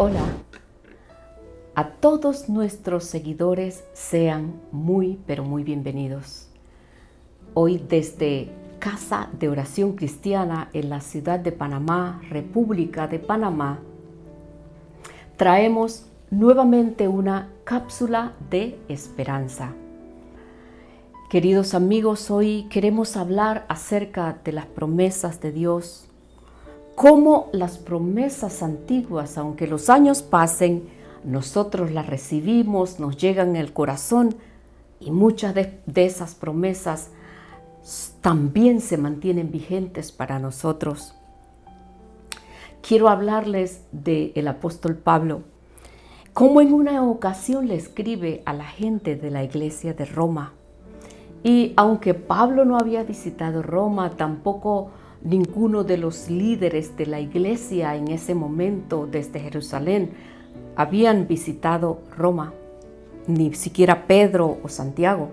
Hola, a todos nuestros seguidores sean muy, pero muy bienvenidos. Hoy desde Casa de Oración Cristiana en la ciudad de Panamá, República de Panamá, traemos nuevamente una cápsula de esperanza. Queridos amigos, hoy queremos hablar acerca de las promesas de Dios cómo las promesas antiguas, aunque los años pasen, nosotros las recibimos, nos llegan el corazón y muchas de, esas promesas también se mantienen vigentes para nosotros. Quiero hablarles del apóstol Pablo, cómo en una ocasión le escribe a la gente de la iglesia de Roma. Y aunque Pablo no había visitado Roma, tampoco Ninguno de los líderes de la iglesia en ese momento desde Jerusalén habían visitado Roma, ni siquiera Pedro o Santiago.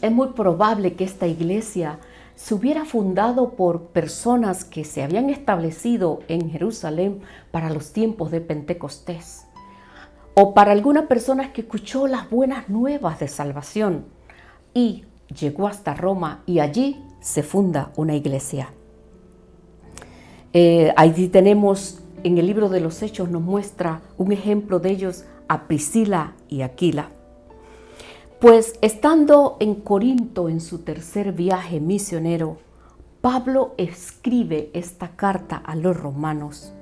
Es muy probable que esta iglesia se hubiera fundado por personas que se habían establecido en Jerusalén para los tiempos de Pentecostés, o para alguna persona que escuchó las buenas nuevas de salvación y llegó hasta Roma y allí se funda una iglesia. Eh, ahí tenemos en el libro de los Hechos, nos muestra un ejemplo de ellos a Priscila y Aquila. Pues estando en Corinto en su tercer viaje misionero, Pablo escribe esta carta a los romanos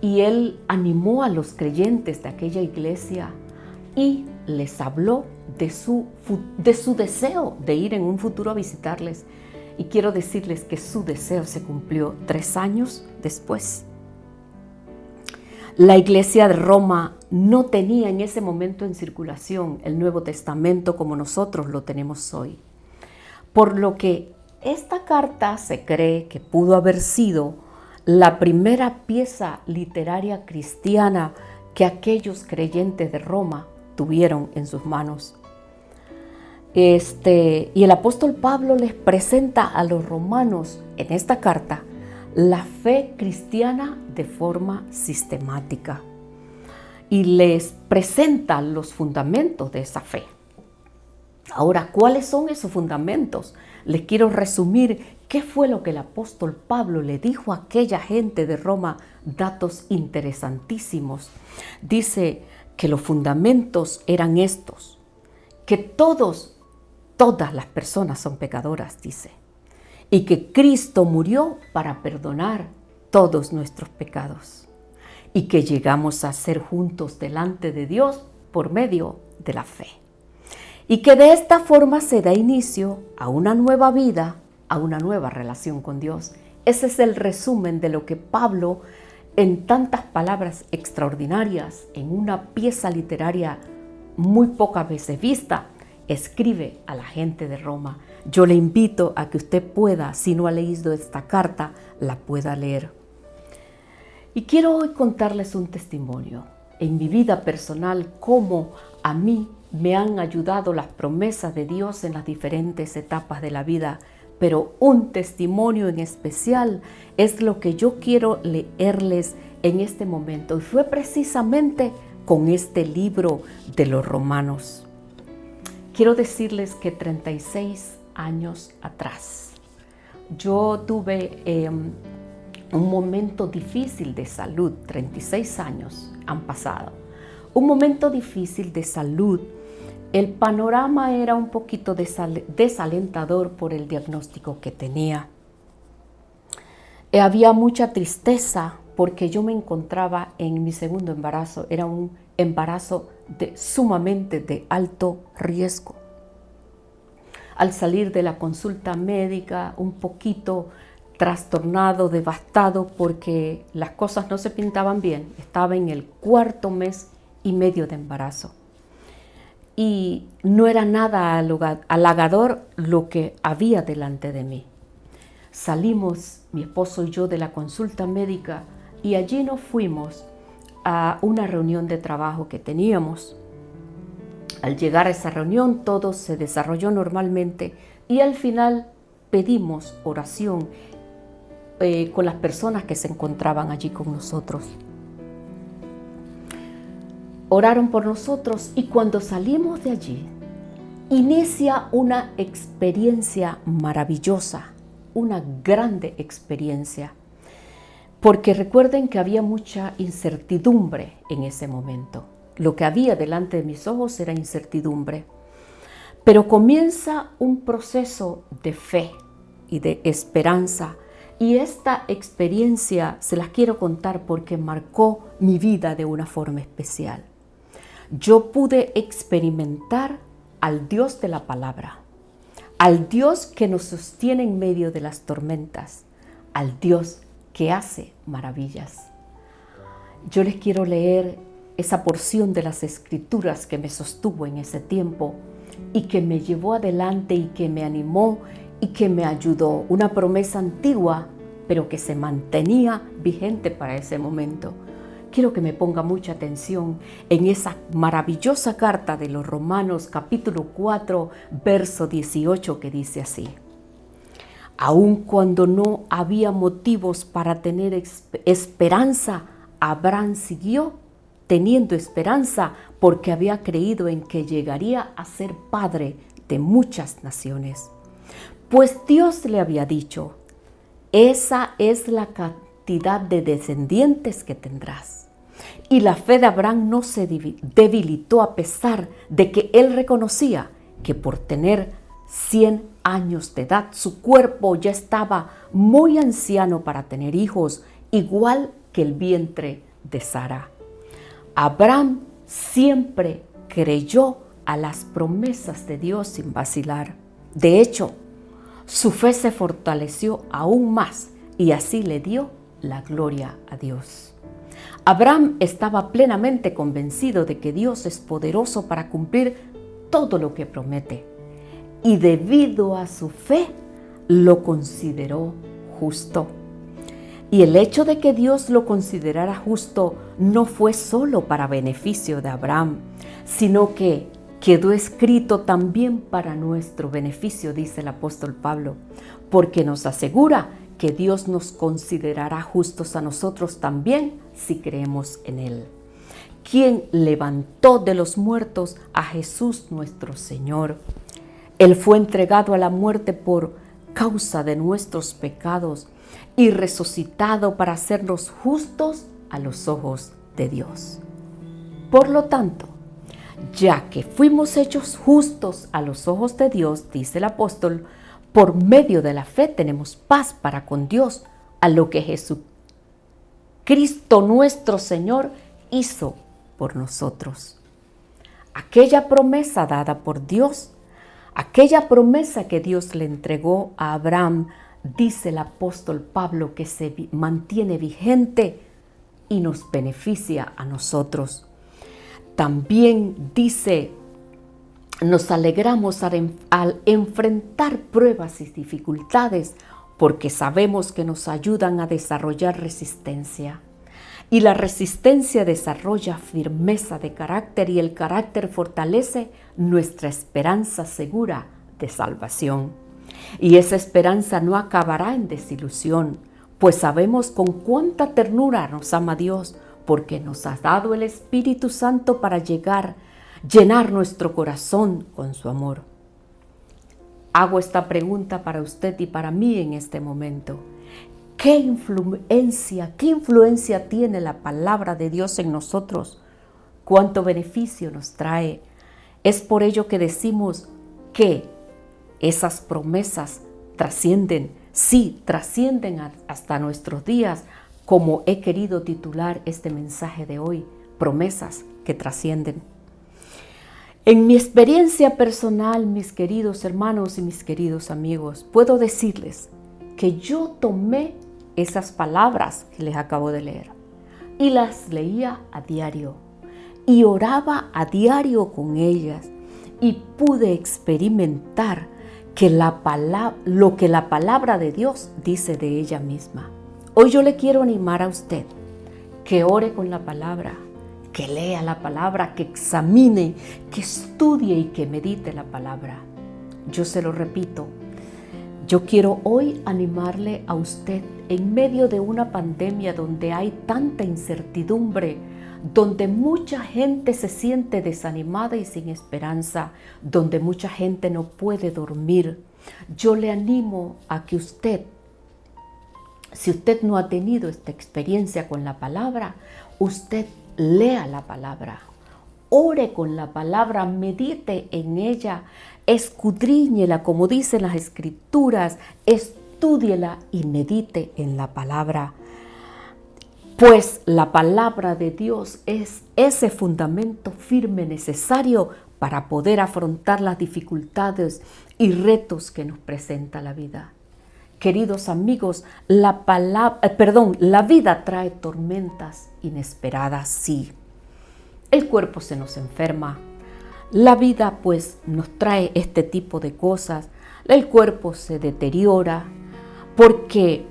y él animó a los creyentes de aquella iglesia y les habló de su, de su deseo de ir en un futuro a visitarles y quiero decirles que su deseo se cumplió tres años después. La iglesia de Roma no tenía en ese momento en circulación el Nuevo Testamento como nosotros lo tenemos hoy. Por lo que esta carta se cree que pudo haber sido la primera pieza literaria cristiana que aquellos creyentes de Roma tuvieron en sus manos. Este, y el apóstol Pablo les presenta a los romanos en esta carta la fe cristiana de forma sistemática y les presenta los fundamentos de esa fe. Ahora, ¿cuáles son esos fundamentos? Les quiero resumir qué fue lo que el apóstol Pablo le dijo a aquella gente de Roma, datos interesantísimos. Dice que los fundamentos eran estos, que todos todas las personas son pecadoras, dice, y que Cristo murió para perdonar todos nuestros pecados, y que llegamos a ser juntos delante de Dios por medio de la fe. Y que de esta forma se da inicio a una nueva vida, a una nueva relación con Dios. Ese es el resumen de lo que Pablo, en tantas palabras extraordinarias, en una pieza literaria muy pocas veces vista, escribe a la gente de Roma. Yo le invito a que usted pueda, si no ha leído esta carta, la pueda leer. Y quiero hoy contarles un testimonio en mi vida personal, cómo a mí me han ayudado las promesas de Dios en las diferentes etapas de la vida, pero un testimonio en especial es lo que yo quiero leerles en este momento y fue precisamente con este libro de los romanos. Quiero decirles que 36 años atrás yo tuve em, un momento difícil de salud, 36 años han pasado, un momento difícil de salud. El panorama era un poquito desalentador por el diagnóstico que tenía. Había mucha tristeza porque yo me encontraba en mi segundo embarazo, era un embarazo de, sumamente de alto riesgo. Al salir de la consulta médica, un poquito trastornado, devastado, porque las cosas no se pintaban bien. Estaba en el cuarto mes y medio de embarazo. Y no era nada halagador lo que había delante de mí. Salimos, mi esposo y yo, de la consulta médica y allí nos fuimos una reunión de trabajo que teníamos. Al llegar a esa reunión todo se desarrolló normalmente y al final pedimos oración eh, con las personas que se encontraban allí con nosotros. Oraron por nosotros y cuando salimos de allí, inicia una experiencia maravillosa, una grande experiencia. Porque recuerden que había mucha incertidumbre en ese momento. Lo que había delante de mis ojos era incertidumbre. Pero comienza un proceso de fe y de esperanza. Y esta experiencia se las quiero contar porque marcó mi vida de una forma especial. Yo pude experimentar al Dios de la palabra, al Dios que nos sostiene en medio de las tormentas, al Dios que hace maravillas. Yo les quiero leer esa porción de las escrituras que me sostuvo en ese tiempo y que me llevó adelante y que me animó y que me ayudó. Una promesa antigua, pero que se mantenía vigente para ese momento. Quiero que me ponga mucha atención en esa maravillosa carta de los Romanos capítulo 4, verso 18 que dice así. Aun cuando no había motivos para tener esperanza, Abraham siguió teniendo esperanza porque había creído en que llegaría a ser padre de muchas naciones. Pues Dios le había dicho, esa es la cantidad de descendientes que tendrás. Y la fe de Abraham no se debilitó a pesar de que él reconocía que por tener 100 años de edad su cuerpo ya estaba muy anciano para tener hijos, igual que el vientre de Sara. Abraham siempre creyó a las promesas de Dios sin vacilar. De hecho, su fe se fortaleció aún más y así le dio la gloria a Dios. Abraham estaba plenamente convencido de que Dios es poderoso para cumplir todo lo que promete y debido a su fe lo consideró justo. Y el hecho de que Dios lo considerara justo no fue solo para beneficio de Abraham, sino que quedó escrito también para nuestro beneficio, dice el apóstol Pablo, porque nos asegura que Dios nos considerará justos a nosotros también si creemos en Él. Quien levantó de los muertos a Jesús nuestro Señor. Él fue entregado a la muerte por causa de nuestros pecados y resucitado para hacernos justos a los ojos de Dios. Por lo tanto, ya que fuimos hechos justos a los ojos de Dios, dice el apóstol, por medio de la fe tenemos paz para con Dios, a lo que Jesucristo nuestro Señor hizo por nosotros. Aquella promesa dada por Dios, aquella promesa que Dios le entregó a Abraham dice el apóstol Pablo que se mantiene vigente y nos beneficia a nosotros. También dice, nos alegramos al, enfrentar pruebas y dificultades porque sabemos que nos ayudan a desarrollar resistencia. Y la resistencia desarrolla firmeza de carácter y el carácter fortalece nuestra esperanza segura de salvación. Y esa esperanza no acabará en desilusión, pues sabemos con cuánta ternura nos ama Dios, porque nos ha dado el Espíritu Santo para llegar, llenar nuestro corazón con su amor. Hago esta pregunta para usted y para mí en este momento. ¿Qué influencia, qué influencia tiene la palabra de Dios en nosotros? ¿Cuánto beneficio nos trae? Es por ello que decimos que esas promesas trascienden, sí, trascienden hasta nuestros días, como he querido titular este mensaje de hoy, promesas que trascienden. En mi experiencia personal, mis queridos hermanos y mis queridos amigos, puedo decirles que yo tomé esas palabras que les acabo de leer y las leía a diario y oraba a diario con ellas y pude experimentar que la palabra, lo que la palabra de Dios dice de ella misma. Hoy yo le quiero animar a usted que ore con la palabra, que lea la palabra, que examine, que estudie y que medite la palabra. Yo se lo repito, Yo quiero hoy animarle a usted en medio de una pandemia donde hay tanta incertidumbre, donde mucha gente se siente desanimada y sin esperanza, donde mucha gente no puede dormir. Yo le animo a que usted, si usted no ha tenido esta experiencia con la palabra, usted lea la palabra, ore con la palabra, medite en ella, escudriñela como dicen las escrituras, estúdiela y medite en la palabra. Pues la palabra de Dios es ese fundamento firme necesario para poder afrontar las dificultades y retos que nos presenta la vida. Queridos amigos, la palabra, eh, perdón, la vida trae tormentas inesperadas, sí. El cuerpo se nos enferma. La vida pues nos trae este tipo de cosas. El cuerpo se deteriora porque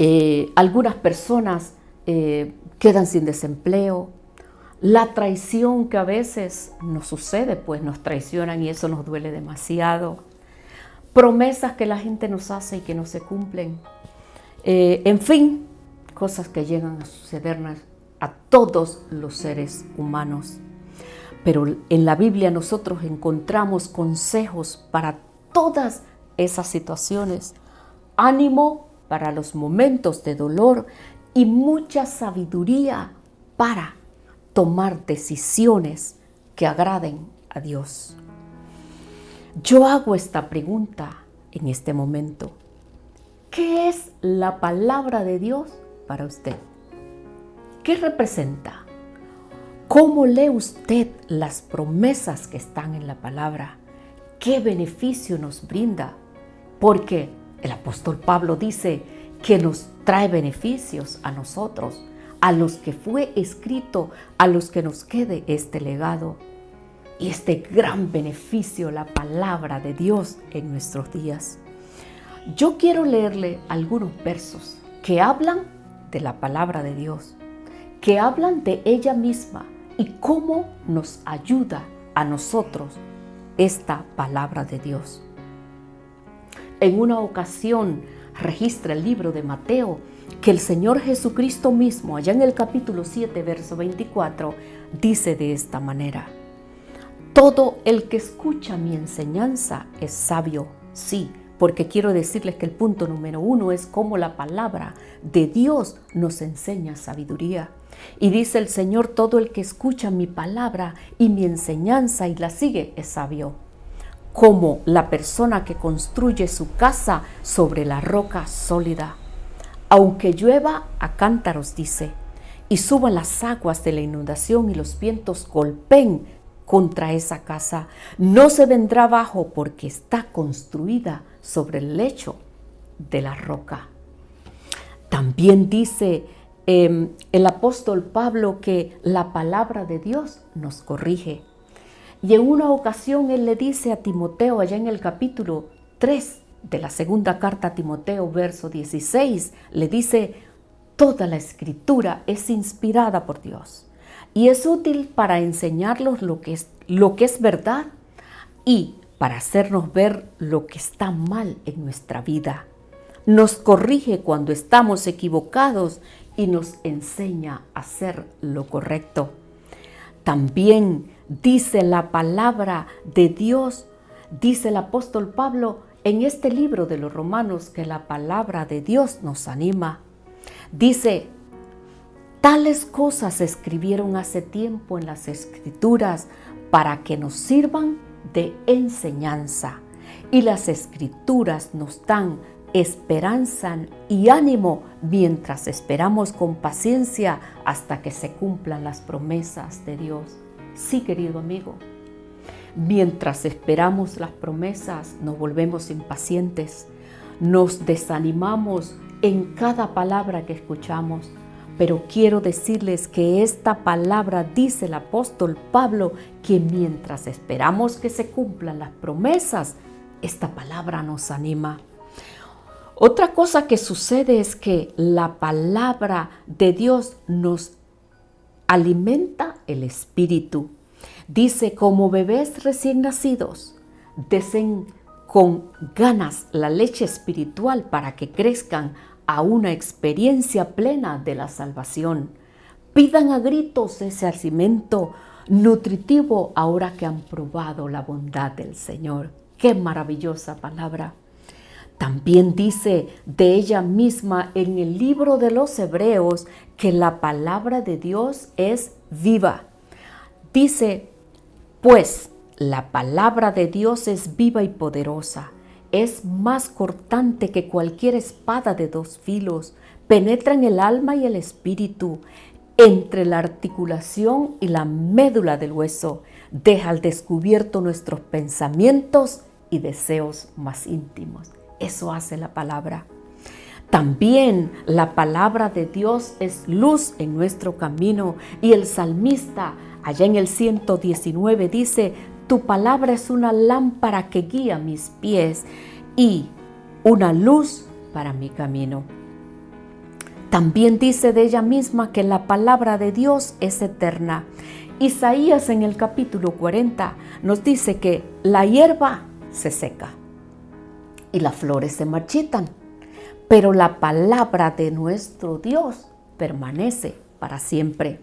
eh, algunas personas eh, quedan sin desempleo. La traición que a veces nos sucede, pues nos traicionan y eso nos duele demasiado promesas que la gente nos hace y que no se cumplen. Eh, en fin, cosas que llegan a sucedernos a todos los seres humanos. Pero en la Biblia nosotros encontramos consejos para todas esas situaciones, ánimo para los momentos de dolor y mucha sabiduría para tomar decisiones que agraden a Dios. Yo hago esta pregunta en este momento. ¿Qué es la palabra de Dios para usted? ¿Qué representa? ¿Cómo lee usted las promesas que están en la palabra? ¿Qué beneficio nos brinda? Porque el apóstol Pablo dice que nos trae beneficios a nosotros, a los que fue escrito, a los que nos quede este legado y este gran beneficio, la palabra de Dios en nuestros días. Yo quiero leerle algunos versos que hablan de la palabra de Dios, que hablan de ella misma y cómo nos ayuda a nosotros esta palabra de Dios. En una ocasión registra el libro de Mateo que el Señor Jesucristo mismo, allá en el capítulo 7, verso 24, dice de esta manera, todo el que escucha mi enseñanza es sabio, sí, porque quiero decirles que el punto número uno es cómo la palabra de Dios nos enseña sabiduría. Y dice el Señor, todo el que escucha mi palabra y mi enseñanza y la sigue es sabio. Como la persona que construye su casa sobre la roca sólida. Aunque llueva a cántaros, dice, y suban las aguas de la inundación y los vientos golpeen contra esa casa. No se vendrá abajo porque está construida sobre el lecho de la roca. También dice em, el apóstol Pablo que la palabra de Dios nos corrige. Y en una ocasión él le dice a Timoteo, allá en el capítulo 3 de la segunda carta a Timoteo, verso 16, le dice, toda la escritura es inspirada por Dios y es útil para enseñarlos lo que es, lo que es verdad y para hacernos ver lo que está mal en nuestra vida. Nos corrige cuando estamos equivocados y nos enseña a hacer lo correcto. También dice la palabra de Dios, dice el apóstol Pablo en este libro de los romanos que la palabra de Dios nos anima. Dice, Tales cosas se escribieron hace tiempo en las escrituras para que nos sirvan de enseñanza. Y las escrituras nos dan esperanza y ánimo mientras esperamos con paciencia hasta que se cumplan las promesas de Dios. Sí, querido amigo, mientras esperamos las promesas nos volvemos impacientes, nos desanimamos en cada palabra que escuchamos pero quiero decirles que esta palabra dice el apóstol Pablo que mientras esperamos que se cumplan las promesas, esta palabra nos anima. Otra cosa que sucede es que la palabra de Dios nos alimenta el espíritu. Dice, como bebés recién nacidos, desen con ganas la leche espiritual para que crezcan a una experiencia plena de la salvación. Pidan a gritos ese alimento nutritivo ahora que han probado la bondad del Señor. Qué maravillosa palabra. También dice de ella misma en el libro de los Hebreos que la palabra de Dios es viva. Dice, pues la palabra de Dios es viva y poderosa, es más cortante que cualquier espada de dos filos, penetra en el alma y el espíritu, entre la articulación y la médula del hueso, deja al descubierto nuestros pensamientos y deseos más íntimos. Eso hace la palabra. También la palabra de Dios es luz en nuestro camino y el salmista allá en el 119 dice, tu palabra es una lámpara que guía mis pies y una luz para mi camino. También dice de ella misma que la palabra de Dios es eterna. Isaías en el capítulo 40 nos dice que la hierba se seca y las flores se marchitan, pero la palabra de nuestro Dios permanece para siempre.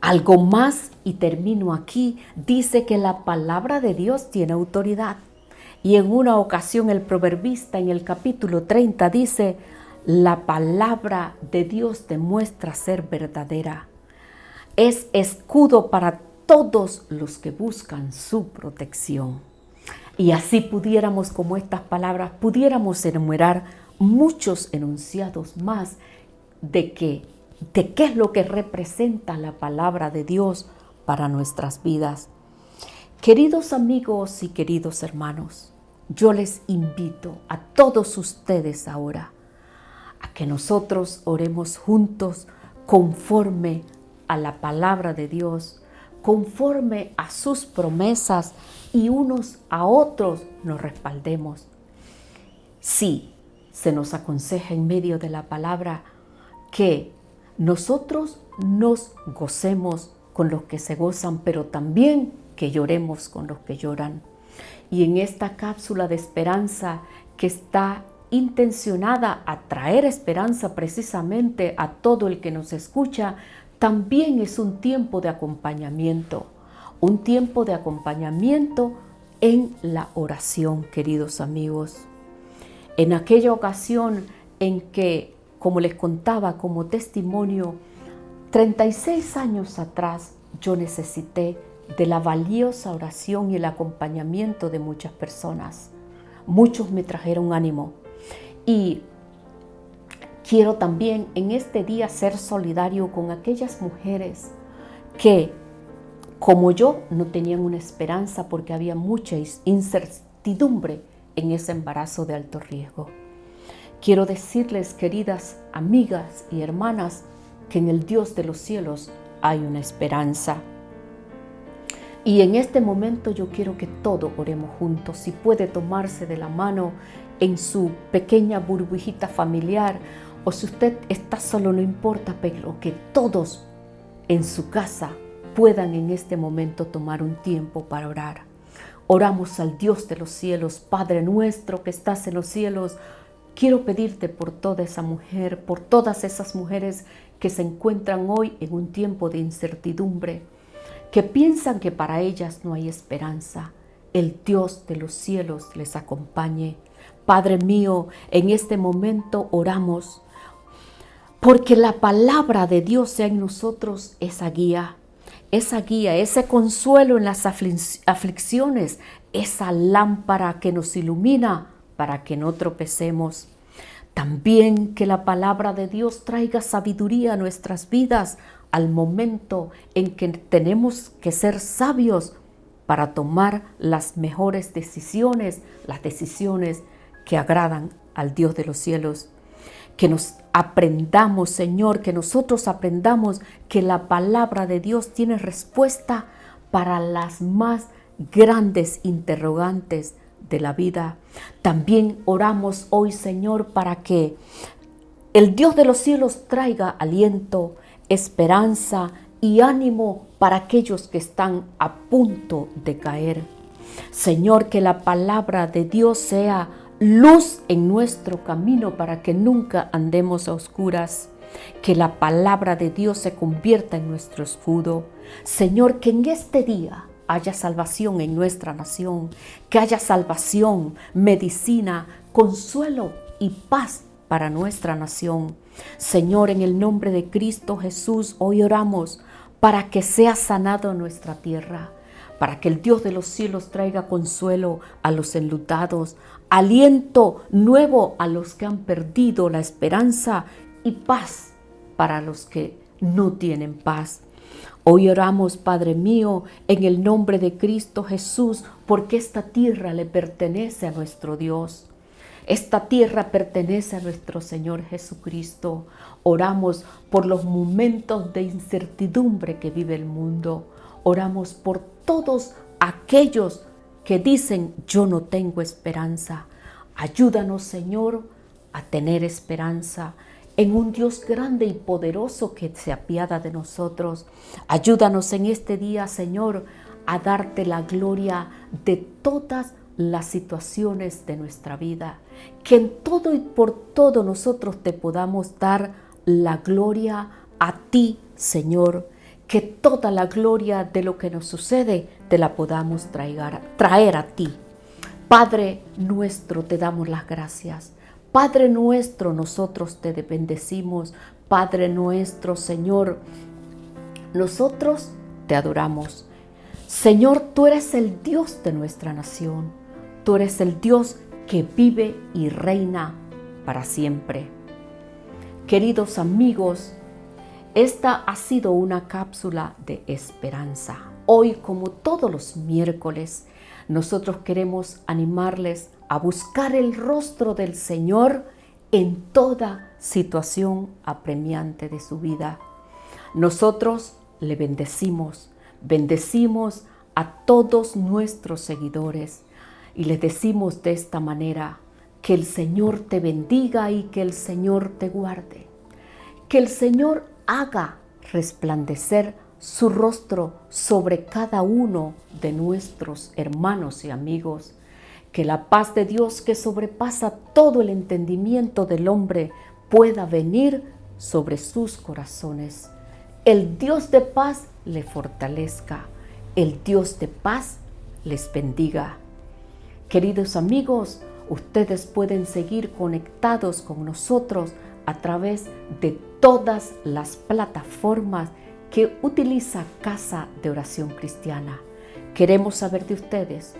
Algo más, y termino aquí, dice que la palabra de Dios tiene autoridad. Y en una ocasión el proverbista en el capítulo 30 dice, la palabra de Dios demuestra ser verdadera. Es escudo para todos los que buscan su protección. Y así pudiéramos, como estas palabras, pudiéramos enumerar muchos enunciados más de que de qué es lo que representa la palabra de Dios para nuestras vidas. Queridos amigos y queridos hermanos, yo les invito a todos ustedes ahora a que nosotros oremos juntos conforme a la palabra de Dios, conforme a sus promesas y unos a otros nos respaldemos. Sí, se nos aconseja en medio de la palabra que nosotros nos gocemos con los que se gozan, pero también que lloremos con los que lloran. Y en esta cápsula de esperanza que está intencionada a traer esperanza precisamente a todo el que nos escucha, también es un tiempo de acompañamiento, un tiempo de acompañamiento en la oración, queridos amigos. En aquella ocasión en que, como les contaba como testimonio, 36 años atrás yo necesité de la valiosa oración y el acompañamiento de muchas personas. Muchos me trajeron ánimo, y quiero también en este día ser solidario con aquellas mujeres que, como yo, no tenían una esperanza porque había mucha incertidumbre en ese embarazo de alto riesgo. Quiero decirles, queridas amigas y hermanas, que en el Dios de los cielos hay una esperanza. Y en este momento yo quiero que todos oremos juntos. Si puede tomarse de la mano en su pequeña burbujita familiar o si usted está solo, no importa, pero que todos en su casa puedan en este momento tomar un tiempo para orar. Oramos al Dios de los cielos, Padre nuestro que estás en los cielos. Quiero pedirte por toda esa mujer, por todas esas mujeres que se encuentran hoy en un tiempo de incertidumbre, que piensan que para ellas no hay esperanza. El Dios de los cielos les acompañe Padre mío, en este momento oramos porque la palabra de Dios sea en nosotros esa guía, esa guía, ese consuelo en las aflicciones, esa lámpara que nos ilumina para que no tropecemos. También que la palabra de Dios traiga sabiduría a nuestras vidas al momento en que tenemos que ser sabios para tomar las mejores decisiones, las decisiones que agradan al Dios de los cielos. Que nos aprendamos, Señor, que nosotros aprendamos que la palabra de Dios tiene respuesta para las más grandes interrogantes de la vida. También oramos hoy, Señor, para que el Dios de los cielos traiga aliento, esperanza y ánimo para aquellos que están a punto de caer. Señor, que la palabra de Dios sea luz en nuestro camino para que nunca andemos a oscuras. Que la palabra de Dios se convierta en nuestro escudo. Señor, que en este día haya salvación en nuestra nación, que haya salvación, medicina, consuelo y paz para nuestra nación. Señor, en el nombre de Cristo Jesús, hoy oramos para que sea sanado nuestra tierra, para que el Dios de los cielos traiga consuelo a los enlutados, aliento nuevo a los que han perdido la esperanza y paz para los que no tienen paz. Hoy oramos, Padre mío, en el nombre de Cristo Jesús, porque esta tierra le pertenece a nuestro Dios. Esta tierra pertenece a nuestro Señor Jesucristo. Oramos por los momentos de incertidumbre que vive el mundo. Oramos por todos aquellos que dicen, yo no tengo esperanza. Ayúdanos, Señor, a tener esperanza en un Dios grande y poderoso que se apiada de nosotros. Ayúdanos en este día, Señor, a darte la gloria de todas las situaciones de nuestra vida. Que en todo y por todo nosotros te podamos dar la gloria a ti, Señor. Que toda la gloria de lo que nos sucede te la podamos traer, traer a ti. Padre nuestro, te damos las gracias. Padre nuestro, nosotros te bendecimos. Padre nuestro, Señor, nosotros te adoramos. Señor, tú eres el Dios de nuestra nación. Tú eres el Dios que vive y reina para siempre. Queridos amigos, esta ha sido una cápsula de esperanza. Hoy, como todos los miércoles, nosotros queremos animarles a buscar el rostro del Señor en toda situación apremiante de su vida. Nosotros le bendecimos, bendecimos a todos nuestros seguidores y les decimos de esta manera, que el Señor te bendiga y que el Señor te guarde. Que el Señor haga resplandecer su rostro sobre cada uno de nuestros hermanos y amigos que la paz de Dios que sobrepasa todo el entendimiento del hombre pueda venir sobre sus corazones. El Dios de paz le fortalezca, el Dios de paz les bendiga. Queridos amigos, ustedes pueden seguir conectados con nosotros a través de todas las plataformas que utiliza Casa de Oración Cristiana. Queremos saber de ustedes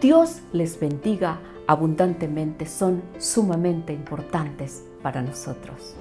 Dios les bendiga abundantemente, son sumamente importantes para nosotros.